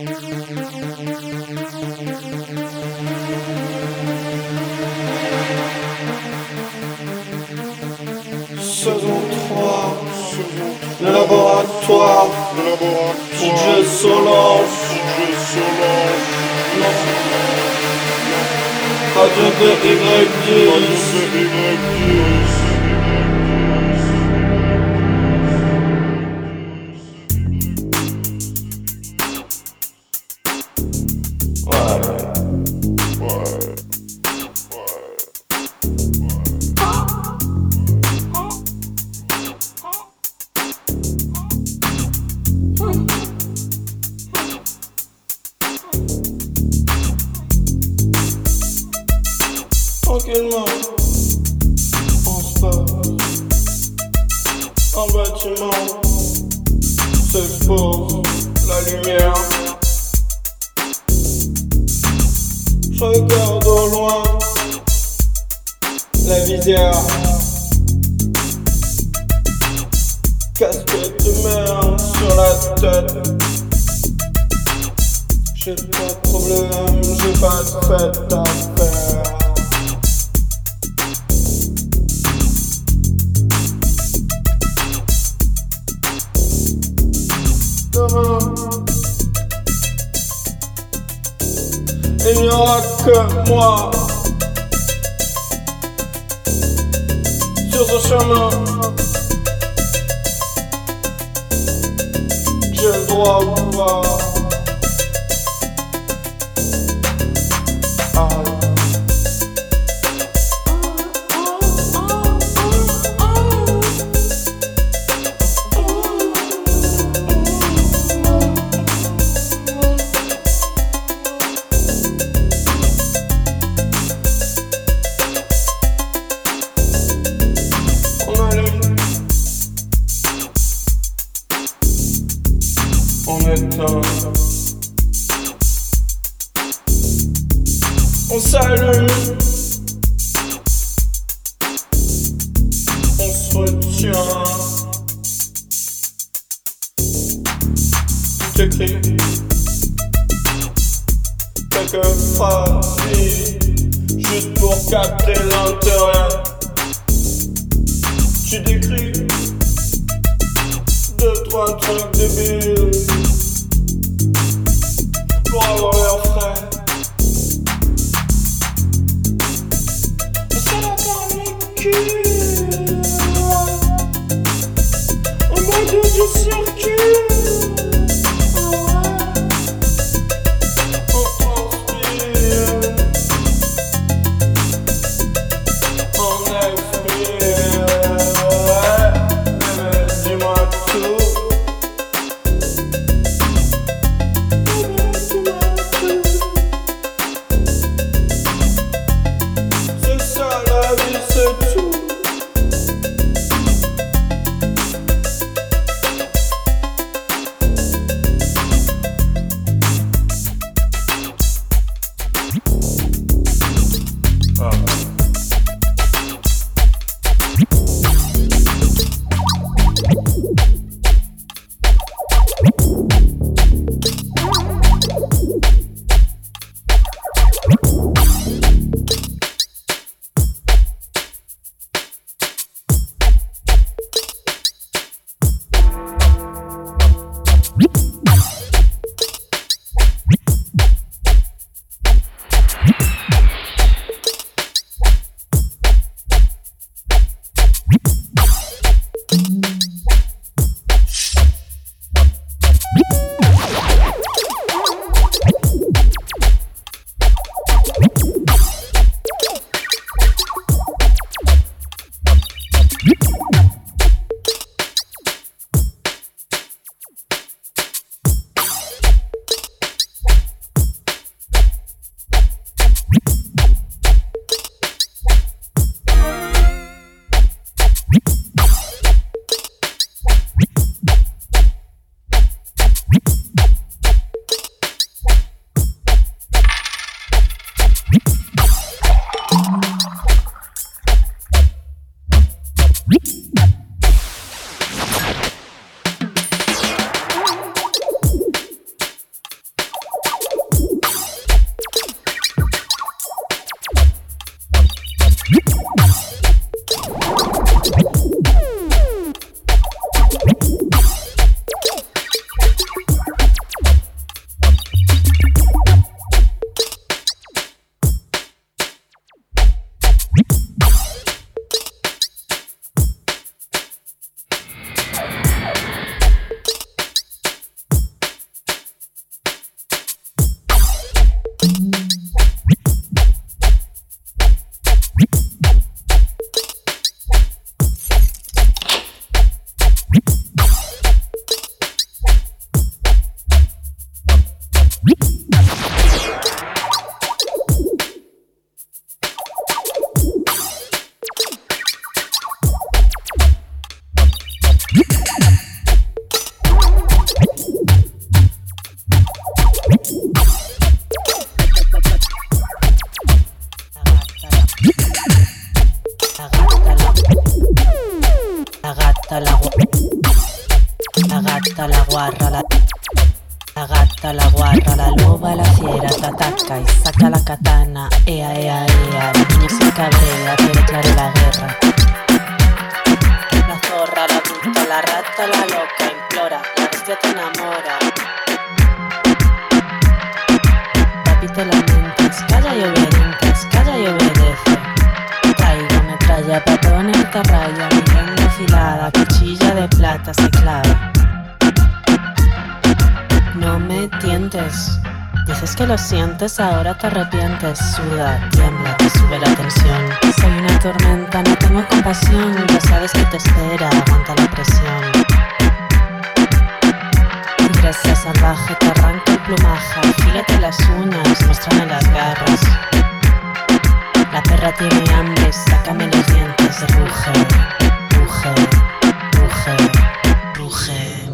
Saison 3, le laboratoire, le laboratoire, DJ Solange, DJ Solange, Radio de ahora te arrepientes. Suda, tiembla, te sube la tensión. Soy una tormenta, no tengo compasión. Ya sabes que te espera, aguanta la presión. Ingresa salvaje, te arranca el plumaje. Fílate las uñas, muéstrame las garras. La perra tiene hambre, sácame los dientes, ruge, ruge, ruge, ruge.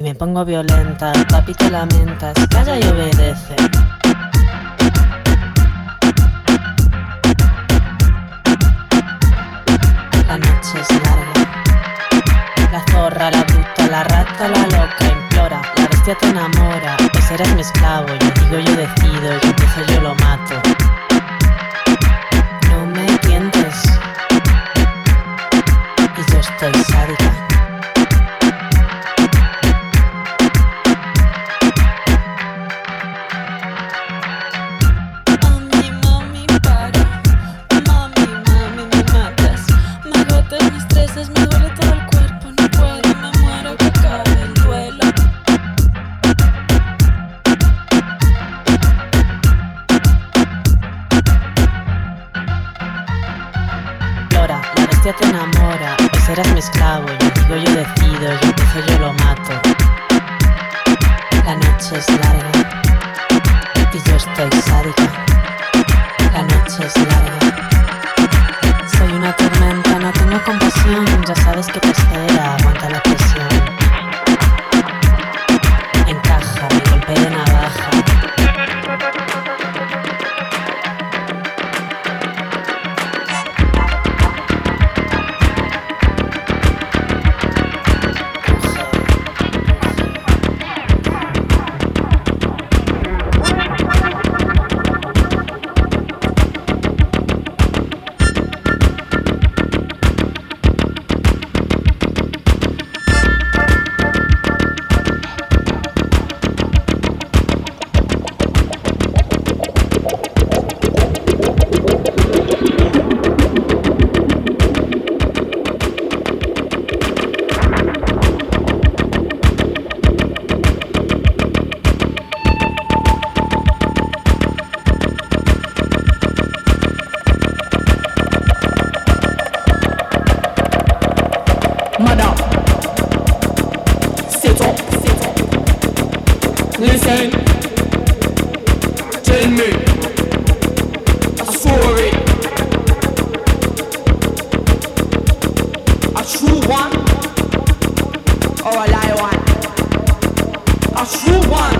Me pongo violenta, papi te lamentas, calla y obedece. true one or a lie one? A true one.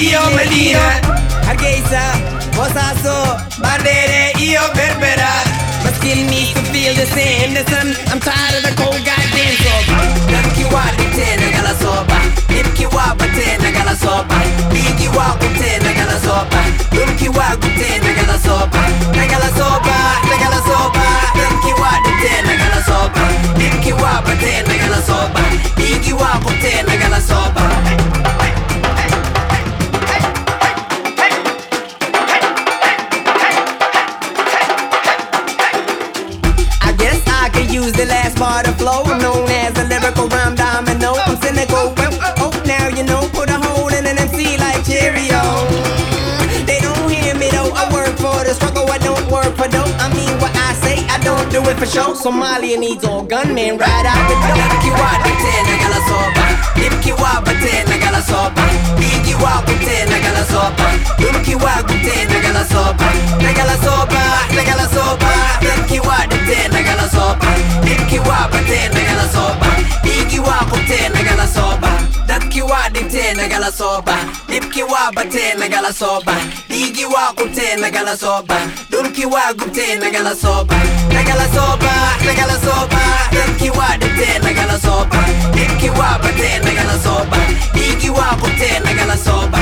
Io Medina, Hargeisa, Wasaso, Bardere, Io Berbera. My skin needs to feel the same. Listen, I'm tired of the cold goddamn soba. Namkiwa ditena gala soba. Nimkiwa batena gala soba. Bigiwa kutena gala soba. Numkiwa kutena gala soba. Nagala soba, nagala soba. Namkiwa ditena gala soba. Nimkiwa batena gala soba. Bigiwa kutena gala soba. It for show. Somalia needs all gunmen right out the door. Nimkiwa batena gala soba, nimkiwa batena gala soba, bigiwa kutena gala soba, nimkiwa kutena gala soba, soba, soba, batena gala soba, batena gala soba. kutena galasoba dibkiwa batena galasoba digiwa kutena galasoba durkiwa gutena galasoba nagalasoba nagalasoba dibkiwa dibtena galasoba dibkiwa batena galasoba digiwa kutena galasoba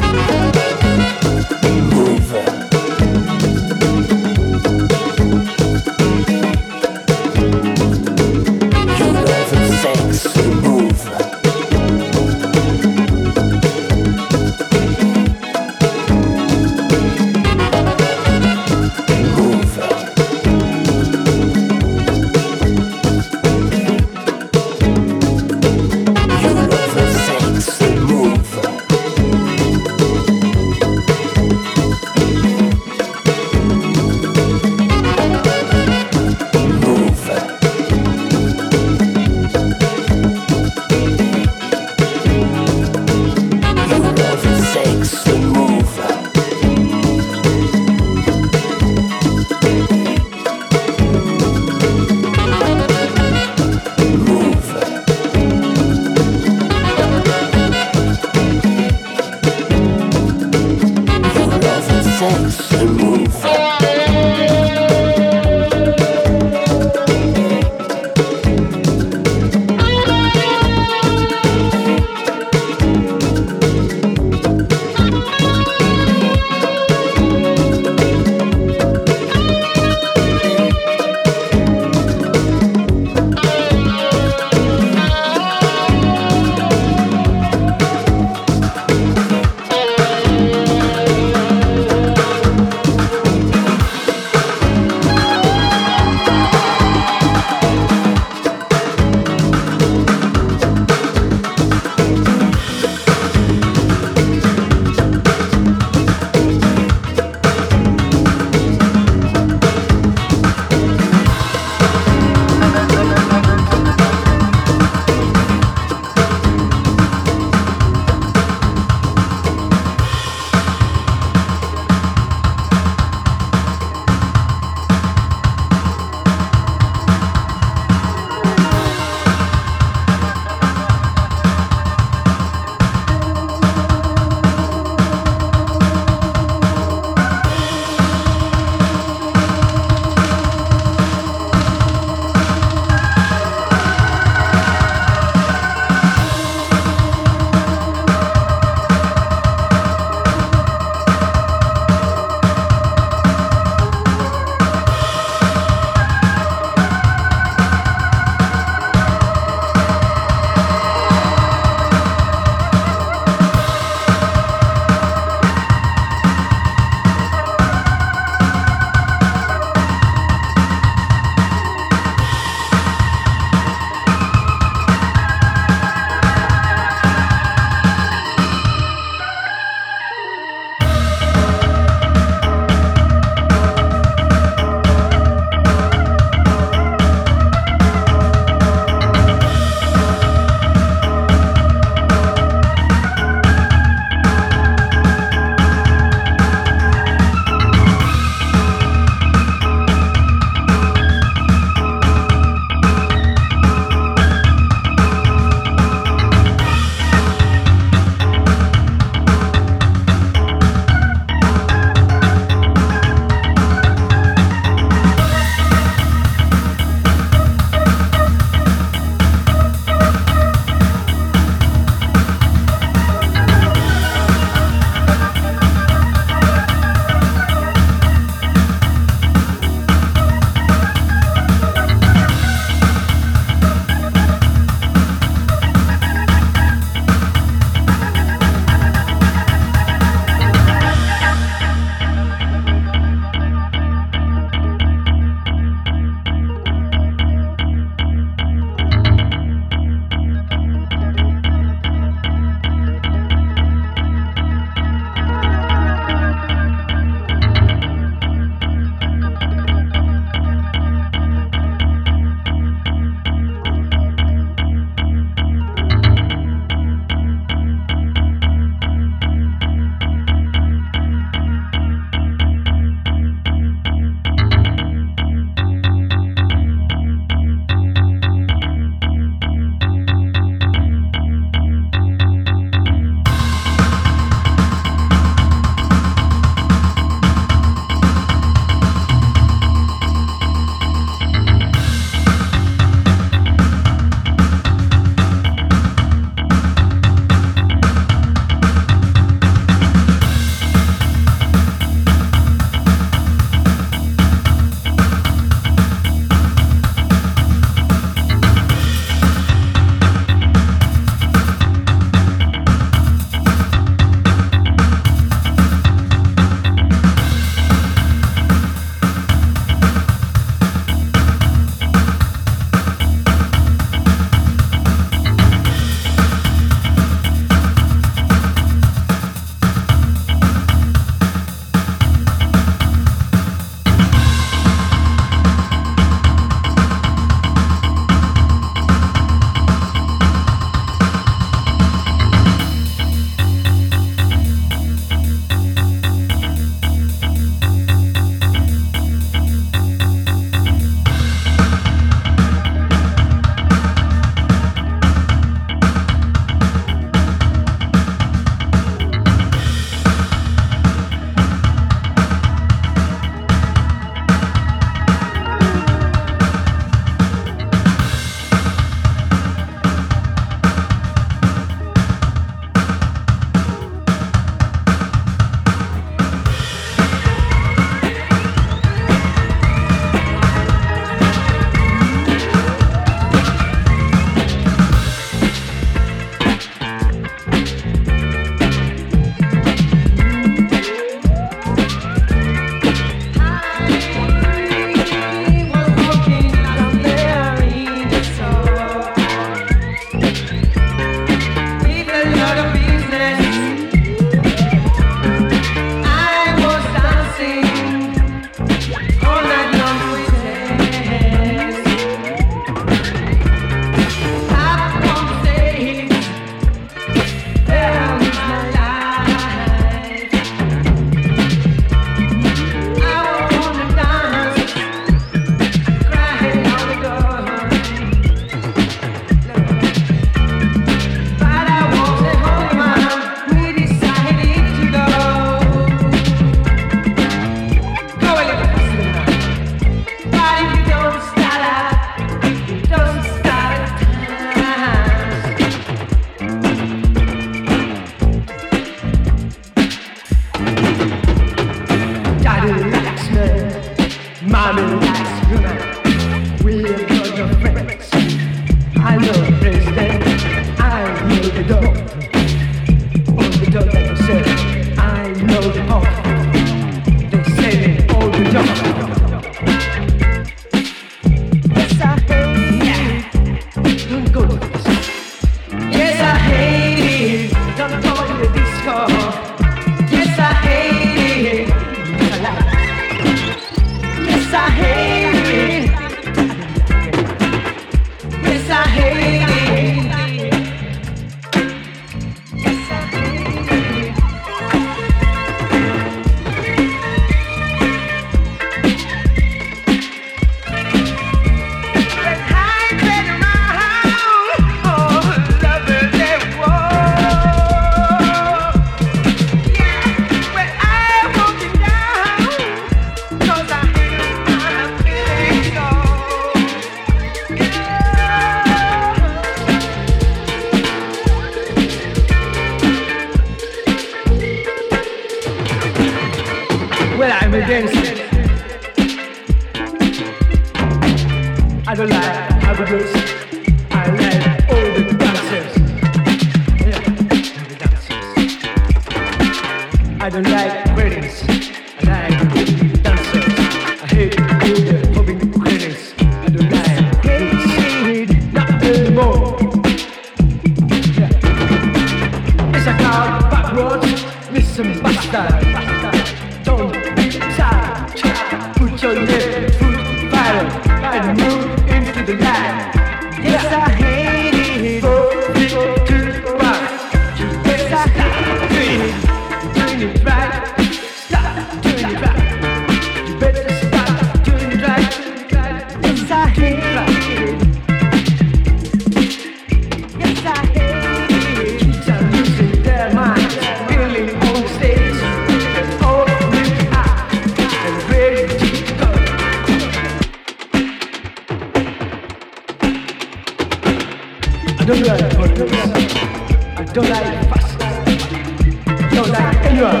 don't like I don't like fast. I don't like anyone.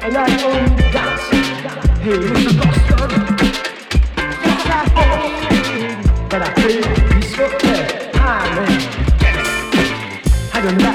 I like only dance. Hey, Mr. Boston. Fuck that off. But I play this for fair. Ah. I don't like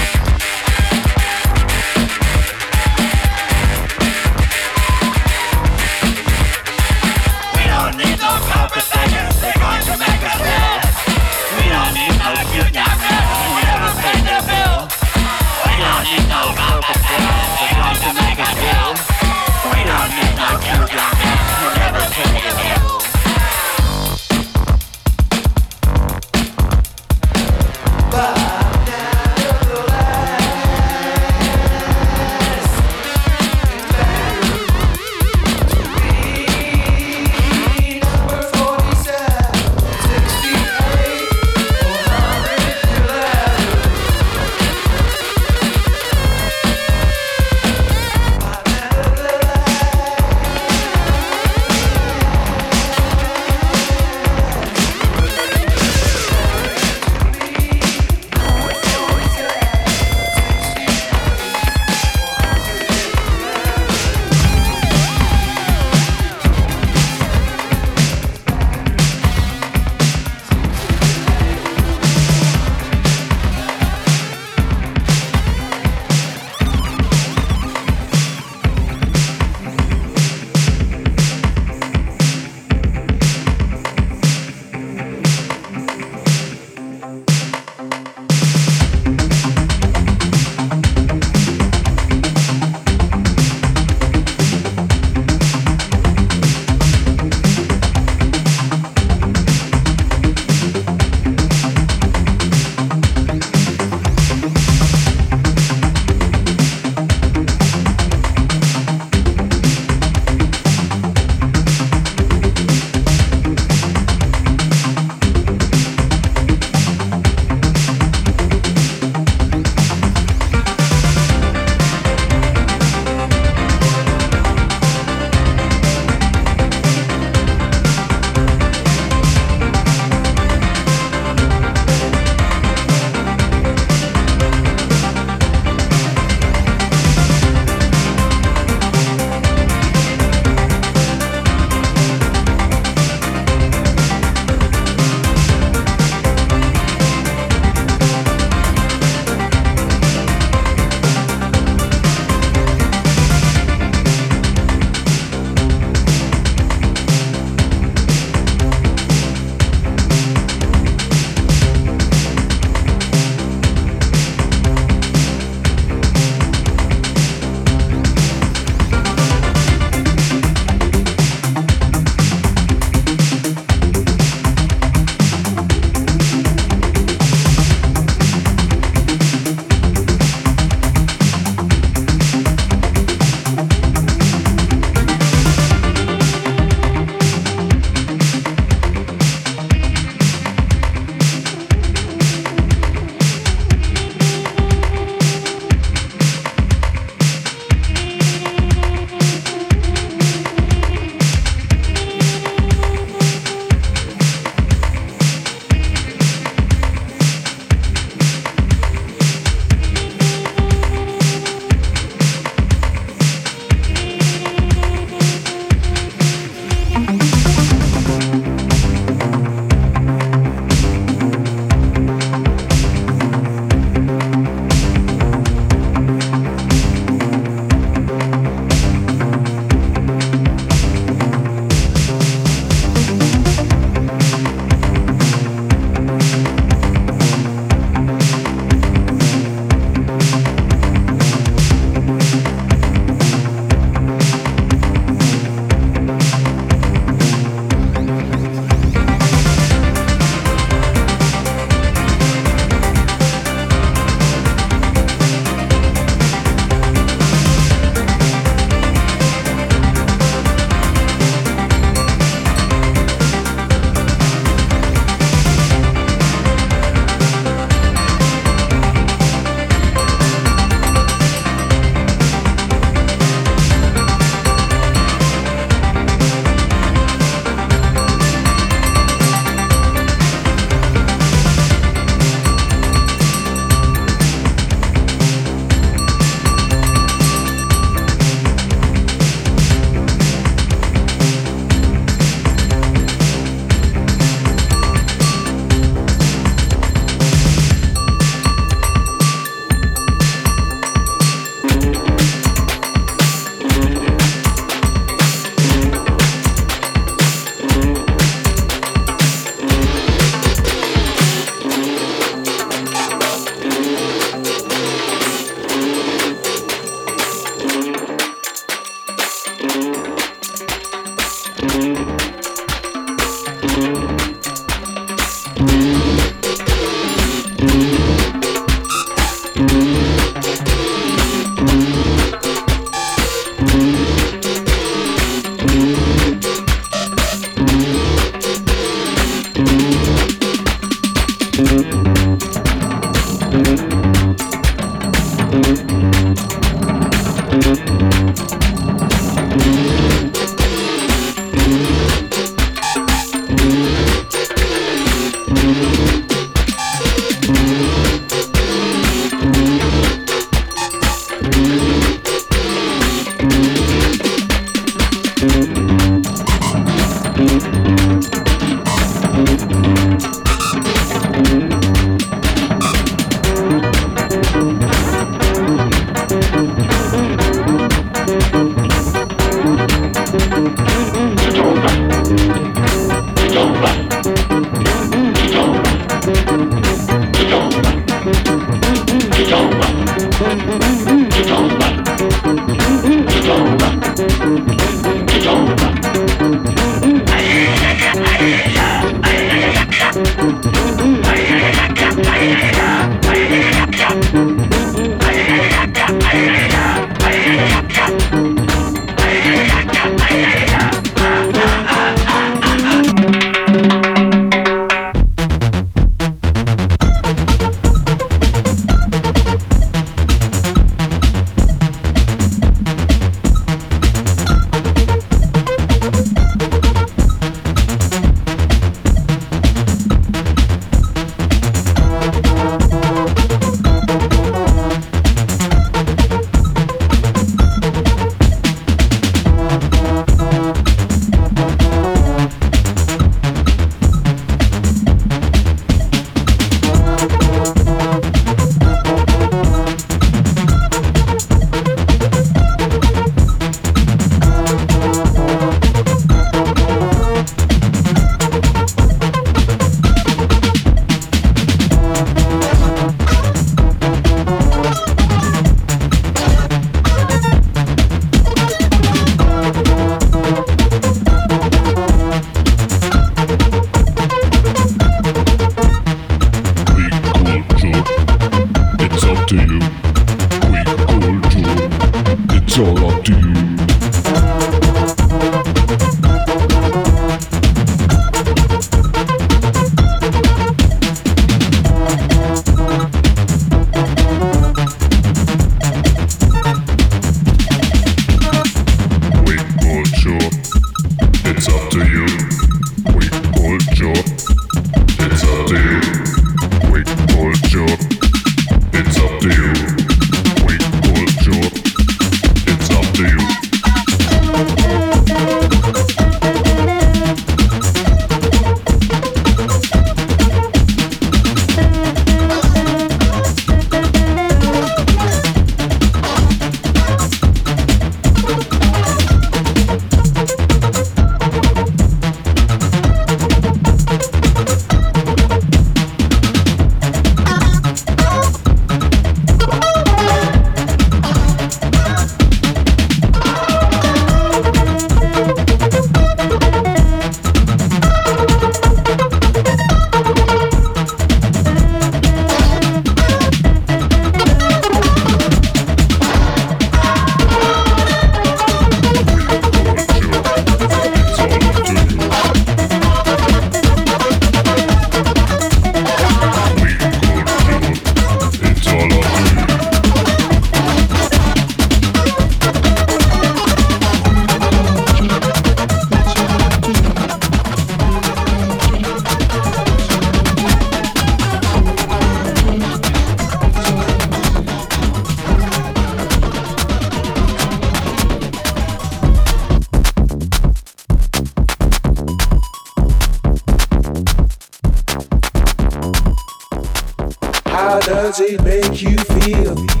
does it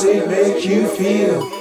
does it make you feel?